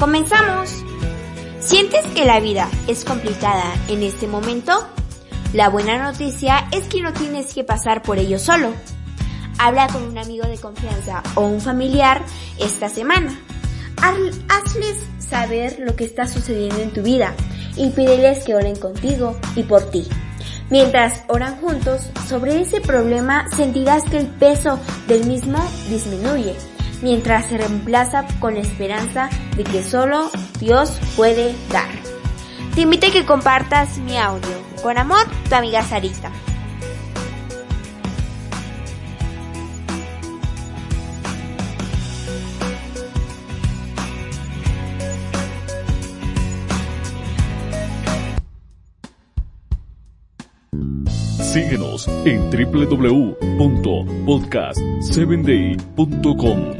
Comenzamos. ¿Sientes que la vida es complicada en este momento? La buena noticia es que no tienes que pasar por ello solo. Habla con un amigo de confianza o un familiar esta semana. Hazles saber lo que está sucediendo en tu vida y pídeles que oren contigo y por ti. Mientras oran juntos sobre ese problema sentirás que el peso del mismo disminuye, mientras se reemplaza con la esperanza de que solo Dios puede dar. Te invito a que compartas mi audio. Con amor, tu amiga Sarita. Síguenos en www.podcast7day.com.